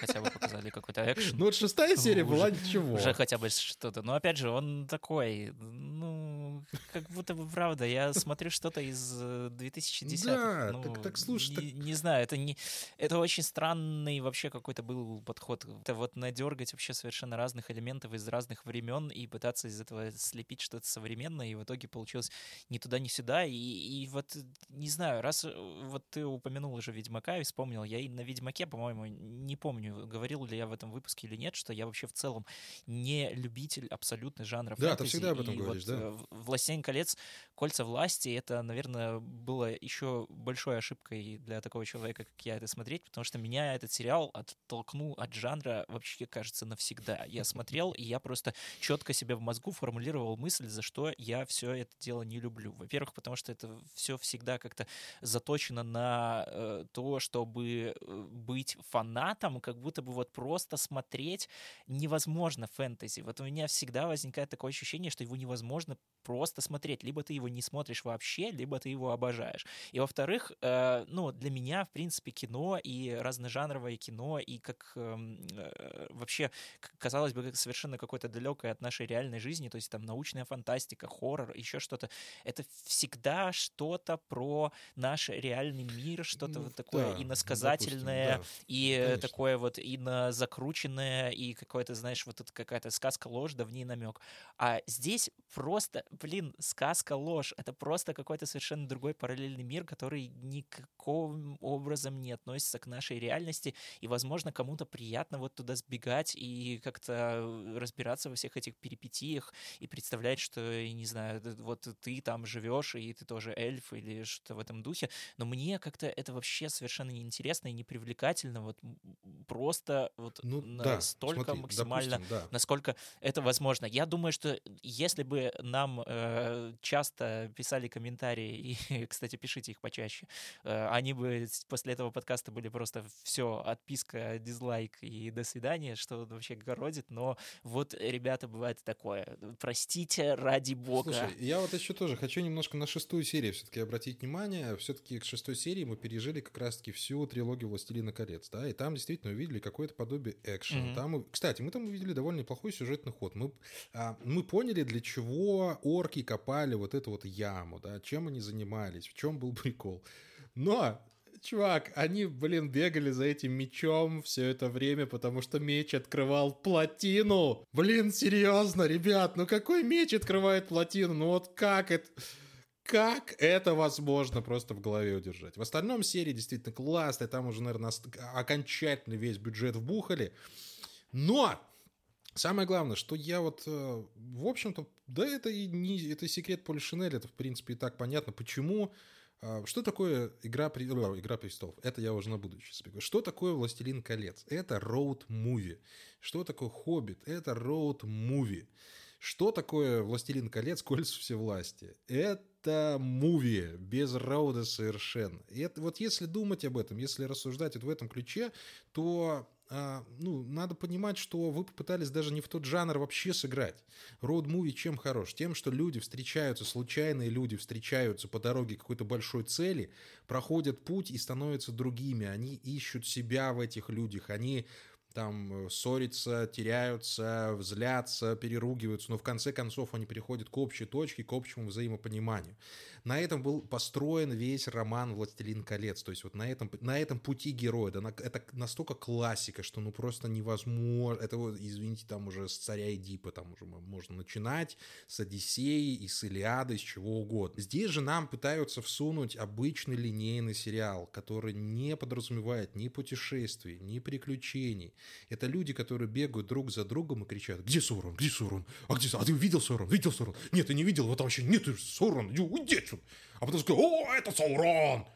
Speaker 2: хотя бы показали какой-то экшен.
Speaker 1: Ну вот шестая серия была ничего.
Speaker 2: Уже хотя бы что-то. Но опять же, он такой, ну, как будто бы правда. Я смотрю что-то из 2010 э,
Speaker 1: Да, ну, так, так слушай.
Speaker 2: Не, так... не знаю, это не... Это очень странный вообще какой-то был подход. Это вот надергать вообще совершенно разных элементов из разных времен и пытаться из этого слепить что-то современное, и в итоге получилось ни туда, ни сюда. И, и вот, не знаю, раз э, вот ты упомянул уже Ведьмака и вспомнил, я и на Ведьмаке по-моему, не помню, говорил ли я в этом выпуске или нет, что я вообще в целом не любитель абсолютно жанра
Speaker 1: да, фэнтези. Ты всегда об этом говоришь, вот
Speaker 2: да. «Властелин колец», «Кольца власти» — это, наверное, было еще большой ошибкой для такого человека, как я, это смотреть, потому что меня этот сериал оттолкнул от жанра вообще, кажется, навсегда. Я смотрел, и я просто четко себе в мозгу формулировал мысль, за что я все это дело не люблю. Во-первых, потому что это все всегда как-то заточено на э, то, чтобы э, быть фанатом, как будто бы вот просто смотреть невозможно фэнтези. Вот у меня всегда возникает такое ощущение, что его невозможно просто смотреть. Либо ты его не смотришь вообще, либо ты его обожаешь. И во-вторых, э, ну, для меня, в принципе, кино и разножанровое кино, и как эм, э, вообще, казалось бы, как совершенно какое-то далекое от нашей реальной жизни, то есть там научная фантастика, хоррор, еще что-то, это всегда что-то про наш реальный мир, что-то ну, вот такое да, иносказательное, да, и конечно. такое вот инозакрученное, и какое-то, знаешь, вот это какая-то сказка ложь, да в ней намек. А здесь просто, блин, сказка, ложь. Это просто какой-то совершенно другой параллельный мир, который никаким образом не относится к нашей реальности. И, возможно, кому-то приятно вот туда сбегать и как-то разбираться во всех этих перипетиях и представлять, что, не знаю, вот ты там живешь, и ты тоже эльф или что-то в этом духе. Но мне как-то это вообще совершенно неинтересно и непривлекательно. Вот просто вот
Speaker 1: ну,
Speaker 2: настолько
Speaker 1: да, смотри,
Speaker 2: максимально,
Speaker 1: допустим, да.
Speaker 2: насколько это возможно. Я думаю, что если бы нам э, часто писали комментарии, и, кстати, пишите их почаще, э, они бы после этого подкаста были просто все, отписка, дизлайк и до свидания, что вообще городит, но вот, ребята, бывает такое. Простите, ради бога.
Speaker 1: Слушай, я вот еще тоже хочу немножко на шестую серию все-таки обратить внимание. Все-таки к шестой серии мы пережили как раз-таки всю трилогию «Властелина колец», да, и там действительно увидели какое-то подобие экшена. Mm-hmm. Там, кстати, мы там увидели довольно неплохой сюжетный ход. Мы, а, мы поняли, для чего орки копали вот эту вот яму, да, чем они занимались, в чем был прикол. Но чувак, они, блин, бегали за этим мечом все это время, потому что меч открывал плотину. Блин, серьезно, ребят, ну какой меч открывает плотину? Ну вот как это... Как это возможно просто в голове удержать? В остальном серии действительно классная, там уже, наверное, окончательно весь бюджет вбухали. Но Самое главное, что я вот, э, в общем-то, да, это и не это секрет Поля Шинель, это, в принципе, и так понятно, почему. А, что такое игра, игра престолов? Это я уже на будущее спеку. Что такое Властелин колец? Это роуд-муви. Что такое Хоббит? Это роуд-муви. Что такое «Властелин колец. Кольца всевластия»? Это муви, без роуда совершенно. И это, вот если думать об этом, если рассуждать вот в этом ключе, то ну, надо понимать, что вы попытались даже не в тот жанр вообще сыграть. Роуд-муви чем хорош? Тем, что люди встречаются, случайные люди встречаются по дороге какой-то большой цели, проходят путь и становятся другими. Они ищут себя в этих людях, они там э, ссорятся, теряются, взлятся, переругиваются, но в конце концов они приходят к общей точке, к общему взаимопониманию. На этом был построен весь роман «Властелин колец», то есть вот на этом, на этом пути героя, да, это настолько классика, что ну просто невозможно, это вот, извините, там уже с царя Эдипа там уже можно начинать, с Одиссеи и с Илиады, с чего угодно. Здесь же нам пытаются всунуть обычный линейный сериал, который не подразумевает ни путешествий, ни приключений, это люди, которые бегают друг за другом и кричат, где Сорон, где Сорон, а где А ты видел Сорон, видел Сорон? Нет, ты не видел, вот вообще нет Сорон, уйди отсюда. А потом сказал, о, это Саурон.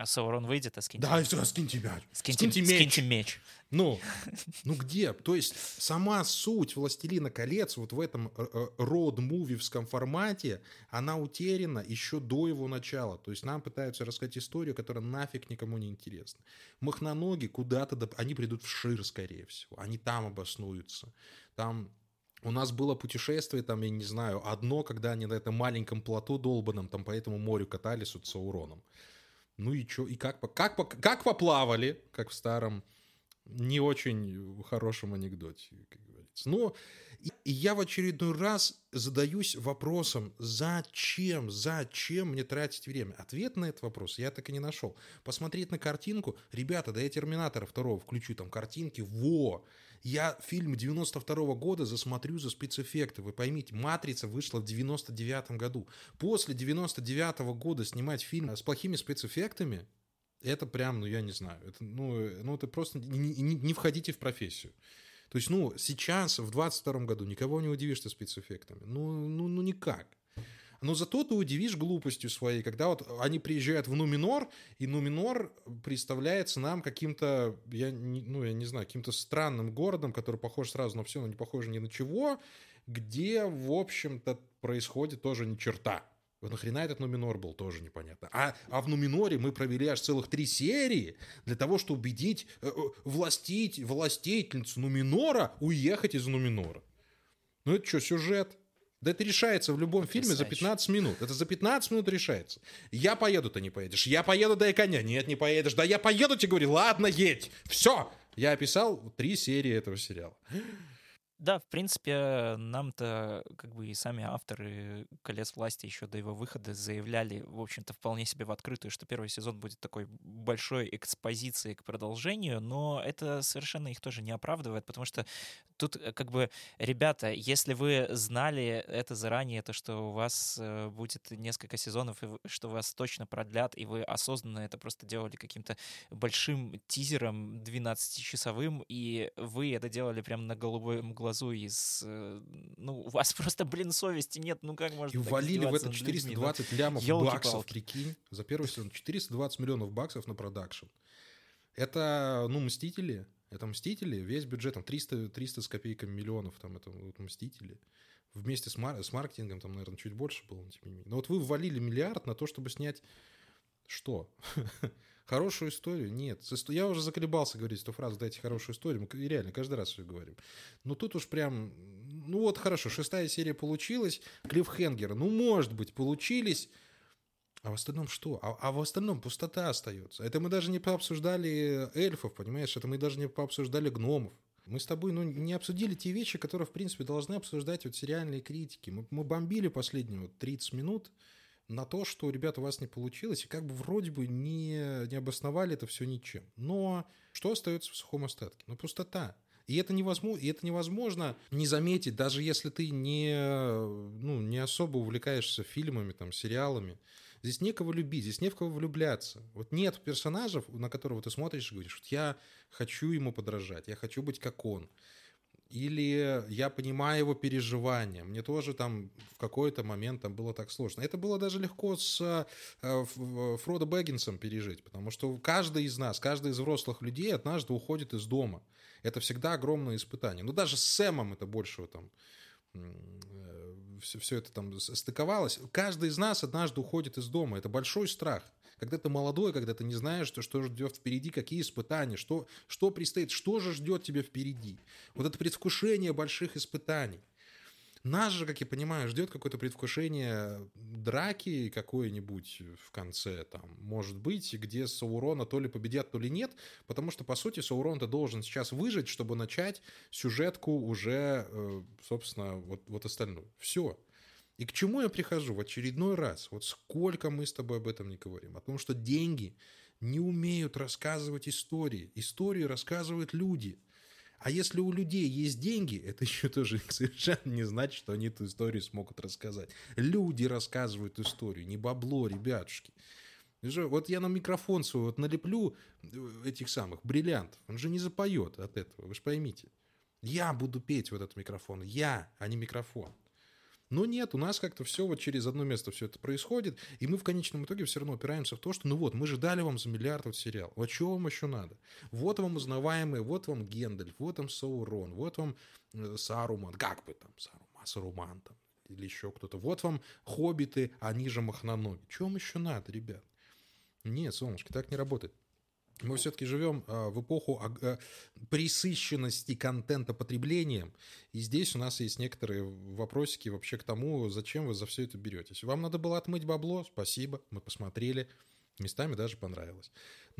Speaker 2: А Саурон выйдет, а скиньте
Speaker 1: Да, мяч. скиньте мяч.
Speaker 2: Скиньте, скиньте меч. Скиньте меч.
Speaker 1: Ну, ну где? То есть сама суть «Властелина колец» вот в этом э, э, род-мувивском формате, она утеряна еще до его начала. То есть нам пытаются рассказать историю, которая нафиг никому не интересна. Махноноги куда-то, доп... они придут в Шир, скорее всего. Они там обоснуются. Там у нас было путешествие, там, я не знаю, одно, когда они на этом маленьком плоту долбанном, там по этому морю катались с Сауроном. Ну и что, и как, как, как поплавали, как в старом не очень хорошем анекдоте, как говорится. Но и я в очередной раз задаюсь вопросом, зачем, зачем мне тратить время? Ответ на этот вопрос я так и не нашел. Посмотреть на картинку, ребята, да я Терминатора второго включу, там картинки, во! Я фильм 92 -го года засмотрю за спецэффекты. Вы поймите, «Матрица» вышла в 99 году. После 99 -го года снимать фильм с плохими спецэффектами, это прям, ну, я не знаю, это, ну, ну, это просто не, не, не входите в профессию. То есть, ну, сейчас, в 22 году, никого не удивишь ты спецэффектами. Ну, ну, ну, никак. Но зато ты удивишь глупостью своей, когда вот они приезжают в Нуминор, и Нуминор представляется нам каким-то, я ну, я не знаю, каким-то странным городом, который похож сразу на все, но не похож ни на чего, где, в общем-то, происходит тоже ни черта. Нахрена этот Нуминор был, тоже непонятно. А, а в Нуминоре мы провели аж целых три серии для того, чтобы убедить э, э, властить, властительницу Нуминора уехать из Нуминора. Ну это что, сюжет? Да это решается в любом фильме за 15 минут. Это за 15 минут решается. Я поеду, ты не поедешь. Я поеду, дай коня. Нет, не поедешь. Да я поеду, тебе говорю. Ладно, едь. Все. Я описал три серии этого сериала.
Speaker 2: Да, в принципе, нам-то как бы и сами авторы «Колец власти» еще до его выхода заявляли, в общем-то, вполне себе в открытую, что первый сезон будет такой большой экспозицией к продолжению, но это совершенно их тоже не оправдывает, потому что тут э, как бы, ребята, если вы знали это заранее, то что у вас э, будет несколько сезонов, и что вас точно продлят, и вы осознанно это просто делали каким-то большим тизером 12-часовым, и вы это делали прямо на голубом глазу из... Э, ну, у вас просто, блин, совести нет, ну как можно
Speaker 1: И ввалили в это 420 людьми, лямов баксов, прикинь, за первый сезон. 420 миллионов баксов на продакшн. Это, ну, «Мстители», это «Мстители», весь бюджет, там, 300, 300 с копейками миллионов, там, это вот, «Мстители». Вместе с, мар- с маркетингом, там, наверное, чуть больше было, но тем не менее. Но вот вы ввалили миллиард на то, чтобы снять что? Хорошую историю? Нет. Я уже заколебался говорить эту фразу «дайте хорошую историю». Мы реально каждый раз ее говорим. Но тут уж прям... Ну вот хорошо, шестая серия получилась. Клиффхенгер, ну может быть, получились. А в остальном что? А, а в остальном пустота остается. Это мы даже не пообсуждали эльфов, понимаешь? Это мы даже не пообсуждали гномов. Мы с тобой ну, не обсудили те вещи, которые, в принципе, должны обсуждать вот сериальные критики. Мы, мы бомбили последние вот 30 минут на то, что, ребята, у вас не получилось, и как бы вроде бы не, не обосновали это все ничем. Но что остается в сухом остатке? Ну, пустота. И это невозможно, и это невозможно не заметить, даже если ты не, ну, не особо увлекаешься фильмами, там, сериалами. Здесь некого любить, здесь не в кого влюбляться. Вот нет персонажей, на которого ты смотришь и говоришь, вот я хочу ему подражать, я хочу быть как он или я понимаю его переживания. Мне тоже там в какой-то момент там было так сложно. Это было даже легко с э, Фродо Бэггинсом пережить, потому что каждый из нас, каждый из взрослых людей однажды уходит из дома. Это всегда огромное испытание. Ну, даже с Сэмом это больше там все, все это там стыковалось. Каждый из нас однажды уходит из дома. Это большой страх когда ты молодой, когда ты не знаешь, что, что ждет впереди, какие испытания, что, что предстоит, что же ждет тебя впереди. Вот это предвкушение больших испытаний. Нас же, как я понимаю, ждет какое-то предвкушение драки какой-нибудь в конце, там, может быть, где Саурона то ли победят, то ли нет, потому что, по сути, Саурон-то должен сейчас выжить, чтобы начать сюжетку уже, э, собственно, вот, вот остальную. Все. И к чему я прихожу в очередной раз? Вот сколько мы с тобой об этом не говорим. О том, что деньги не умеют рассказывать истории. Истории рассказывают люди. А если у людей есть деньги, это еще тоже совершенно не значит, что они эту историю смогут рассказать. Люди рассказывают историю, не бабло, ребятушки. Вот я на микрофон свой вот налеплю э, этих самых бриллиантов. Он же не запоет от этого, вы же поймите. Я буду петь в этот микрофон. Я, а не микрофон. Но нет, у нас как-то все вот через одно место все это происходит, и мы в конечном итоге все равно опираемся в то, что ну вот, мы же дали вам за миллиард вот сериал, вот чего вам еще надо? Вот вам узнаваемые, вот вам Гендальф, вот вам Саурон, вот вам э, Саруман, как бы там Саруман, Саруман там, или еще кто-то, вот вам Хоббиты, они же махноноги. Вам еще надо, ребят? Нет, солнышко, так не работает. Мы все-таки живем а, в эпоху а, присыщенности контента потреблением, и здесь у нас есть некоторые вопросики вообще к тому, зачем вы за все это беретесь. Вам надо было отмыть бабло, спасибо, мы посмотрели, местами даже понравилось.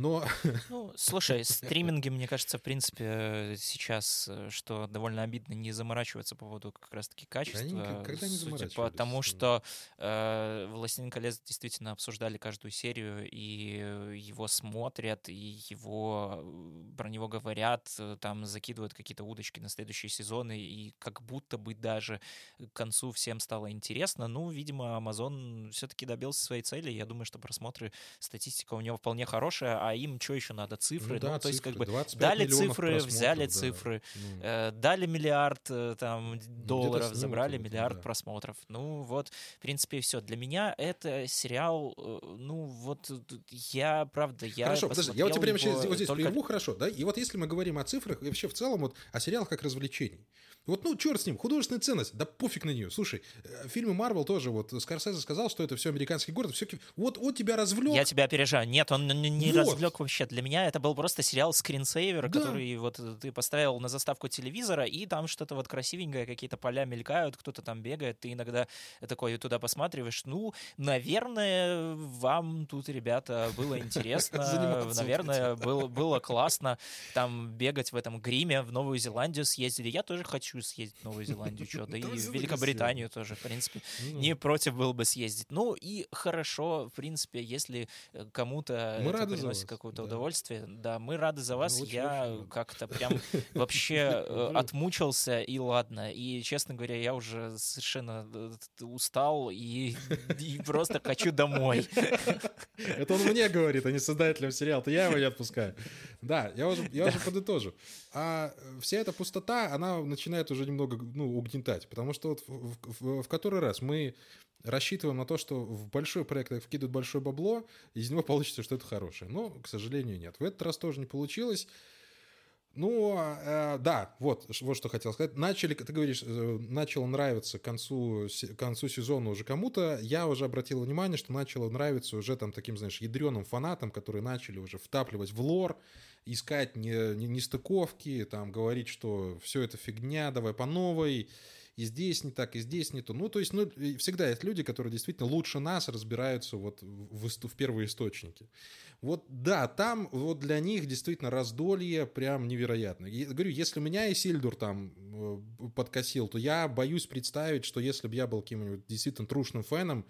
Speaker 1: Но...
Speaker 2: Ну, слушай, стриминги, мне кажется, в принципе, сейчас, э, что довольно обидно, не заморачиваться по поводу как раз-таки качества. Они
Speaker 1: никогда не заморачивались.
Speaker 2: Потому что э, «Властелин колец» действительно обсуждали каждую серию, и его смотрят, и его, э, про него говорят, э, там закидывают какие-то удочки на следующие сезоны, и как будто бы даже к концу всем стало интересно. Ну, видимо, Amazon все-таки добился своей цели. Я думаю, что просмотры, статистика у него вполне хорошая, а им что еще надо? Цифры? Ну, да, ну, то есть, как бы дали цифры, взяли да. цифры, ну. э, дали миллиард э, там, долларов, забрали вот, миллиард да. просмотров. Ну, вот, в принципе, все. Для меня это сериал, э, ну, вот, я, правда, я
Speaker 1: Хорошо, подожди, я вот тебе прямо сейчас вот здесь только... прерву, хорошо, да? И вот если мы говорим о цифрах, и вообще в целом вот о сериалах как развлечений, вот, ну, черт с ним, художественная ценность, да пофиг на нее. Слушай, э, фильмы Марвел тоже, вот Скорсезе сказал, что это все американский город, все, вот, вот тебя развлек,
Speaker 2: тебя опережаю. Нет, он не вот. Развлек вообще. Для меня это был просто сериал скринсейвер, да. который вот ты поставил на заставку телевизора, и там что-то вот красивенькое, какие-то поля мелькают, кто-то там бегает, ты иногда такой туда посматриваешь. Ну, наверное, вам тут, ребята, было интересно. Наверное, было, было классно там бегать в этом гриме, в Новую Зеландию съездили. Я тоже хочу съездить в Новую Зеландию, что-то, и в Великобританию тоже, в принципе. Ну. Не против был бы съездить. Ну, и хорошо, в принципе, если э, кому-то это приносит какое-то да. удовольствие, да, мы рады за вас. Я как-то прям вообще э, отмучился, и ладно. И, честно говоря, я уже совершенно э, устал и, и просто хочу домой.
Speaker 1: Это он мне говорит, а не создателям сериала. То я его не отпускаю. Да, я уже, я уже подытожу. А вся эта пустота, она начинает уже немного ну, угнетать. Потому что вот в, в, в который раз мы рассчитываем на то, что в большой проект вкидывают большое бабло, из него получится что-то хорошее. Но, к сожалению, нет. В этот раз тоже не получилось. Ну, э, да, вот, вот что хотел сказать. Начали, ты говоришь, э, начало нравиться к концу, к концу сезона уже кому-то. Я уже обратил внимание, что начало нравиться уже там таким, знаешь, ядреным фанатам, которые начали уже втапливать в лор, искать нестыковки, не, не там, говорить, что все это фигня, давай по новой и здесь не так, и здесь не то. Ну, то есть, ну, всегда есть люди, которые действительно лучше нас разбираются вот в, в первые источники. Вот да, там вот для них действительно раздолье прям невероятно. И, говорю, если меня Исильдур там э, подкосил, то я боюсь представить, что если бы я был каким-нибудь действительно трушным феном,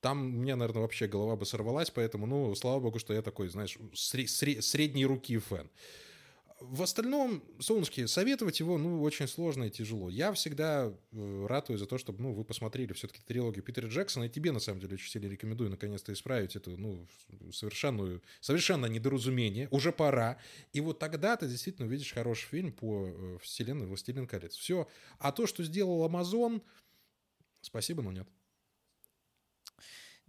Speaker 1: там у меня, наверное, вообще голова бы сорвалась, поэтому, ну, слава богу, что я такой, знаешь, средней руки фэн. В остальном, солнышки, советовать его, ну, очень сложно и тяжело. Я всегда э, ратую за то, чтобы, ну, вы посмотрели все-таки трилогию Питера Джексона, и тебе, на самом деле, очень сильно рекомендую наконец-то исправить это, ну, совершенную, совершенно недоразумение. Уже пора. И вот тогда ты действительно увидишь хороший фильм по э, вселенной «Властелин колец». Все. А то, что сделал Амазон, спасибо, но нет.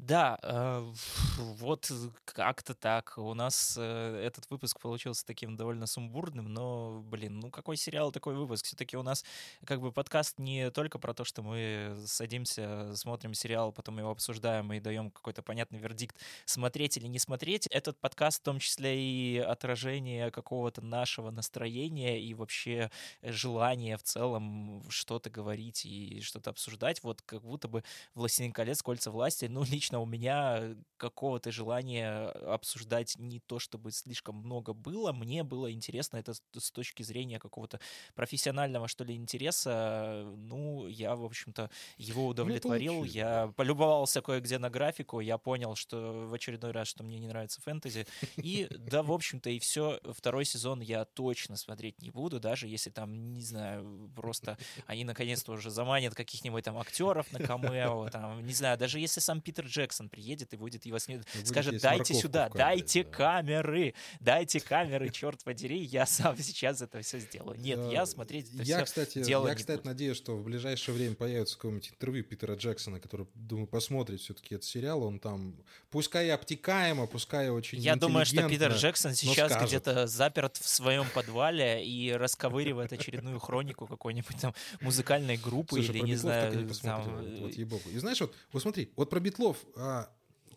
Speaker 2: Да, э, вот как-то так. У нас э, этот выпуск получился таким довольно сумбурным, но, блин, ну какой сериал, такой выпуск. Все-таки у нас как бы подкаст не только про то, что мы садимся, смотрим сериал, потом его обсуждаем и даем какой-то понятный вердикт, смотреть или не смотреть. Этот подкаст в том числе и отражение какого-то нашего настроения и вообще желания в целом что-то говорить и что-то обсуждать. Вот как будто бы «Властелин колец. Кольца власти», ну, лично лично у меня какого-то желания обсуждать не то, чтобы слишком много было. Мне было интересно это с точки зрения какого-то профессионального, что ли, интереса. Ну, я, в общем-то, его ну, удовлетворил. Ну, я полюбовался кое-где на графику. Я понял, что в очередной раз, что мне не нравится фэнтези. И, да, в общем-то, и все. Второй сезон я точно смотреть не буду, даже если там, не знаю, просто они наконец-то уже заманят каких-нибудь там актеров на камео, там, не знаю, даже если сам Питер Джексон приедет и будет его снед... скажет, дайте сюда, дайте да. камеры, дайте камеры, черт подери, я сам сейчас это все сделаю. Нет, я смотреть это
Speaker 1: я, все кстати, Я, кстати, буду. надеюсь, что в ближайшее время появится какое-нибудь интервью Питера Джексона, который, думаю, посмотрит все-таки этот сериал, он там, пускай обтекаемо, пускай очень
Speaker 2: Я думаю, что Питер Джексон сейчас где-то заперт в своем подвале и расковыривает очередную хронику какой-нибудь там музыкальной группы Слушай, или, не знаю, там...
Speaker 1: Вот, вот, И знаешь, вот, вот смотри, вот про Битлов а,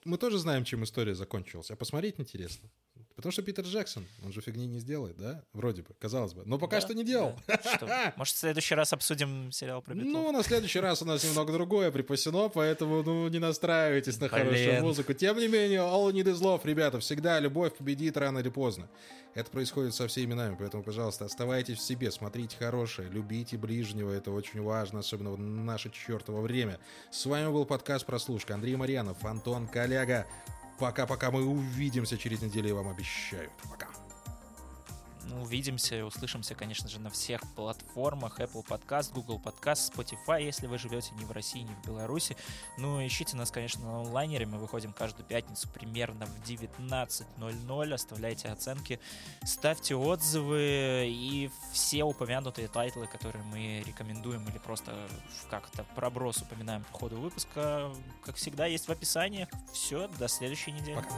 Speaker 1: мы тоже знаем, чем история закончилась, а посмотреть интересно. Потому что Питер Джексон, он же фигни не сделает, да? Вроде бы, казалось бы. Но пока да, что не делал. Да.
Speaker 2: Что? Может, в следующий раз обсудим сериал про Битлов?
Speaker 1: Ну, на следующий раз у нас немного другое припасено, поэтому, ну, не настраивайтесь на Блин. хорошую музыку. Тем не менее, all need is love, ребята. Всегда любовь победит рано или поздно. Это происходит со всеми нами, поэтому, пожалуйста, оставайтесь в себе, смотрите хорошее, любите ближнего, это очень важно, особенно в наше чертово время. С вами был подкаст «Прослушка». Андрей Марьянов, Антон Коляга. Пока-пока, мы увидимся через неделю, я вам обещаю. Пока.
Speaker 2: Ну, увидимся и услышимся, конечно же, на всех платформах. Apple Podcast, Google Podcast, Spotify, если вы живете не в России, не в Беларуси. Ну, ищите нас, конечно, на онлайнере. Мы выходим каждую пятницу примерно в 19.00. Оставляйте оценки, ставьте отзывы и все упомянутые тайтлы, которые мы рекомендуем или просто как-то проброс упоминаем по ходу выпуска, как всегда, есть в описании. Все, до следующей недели. Пока.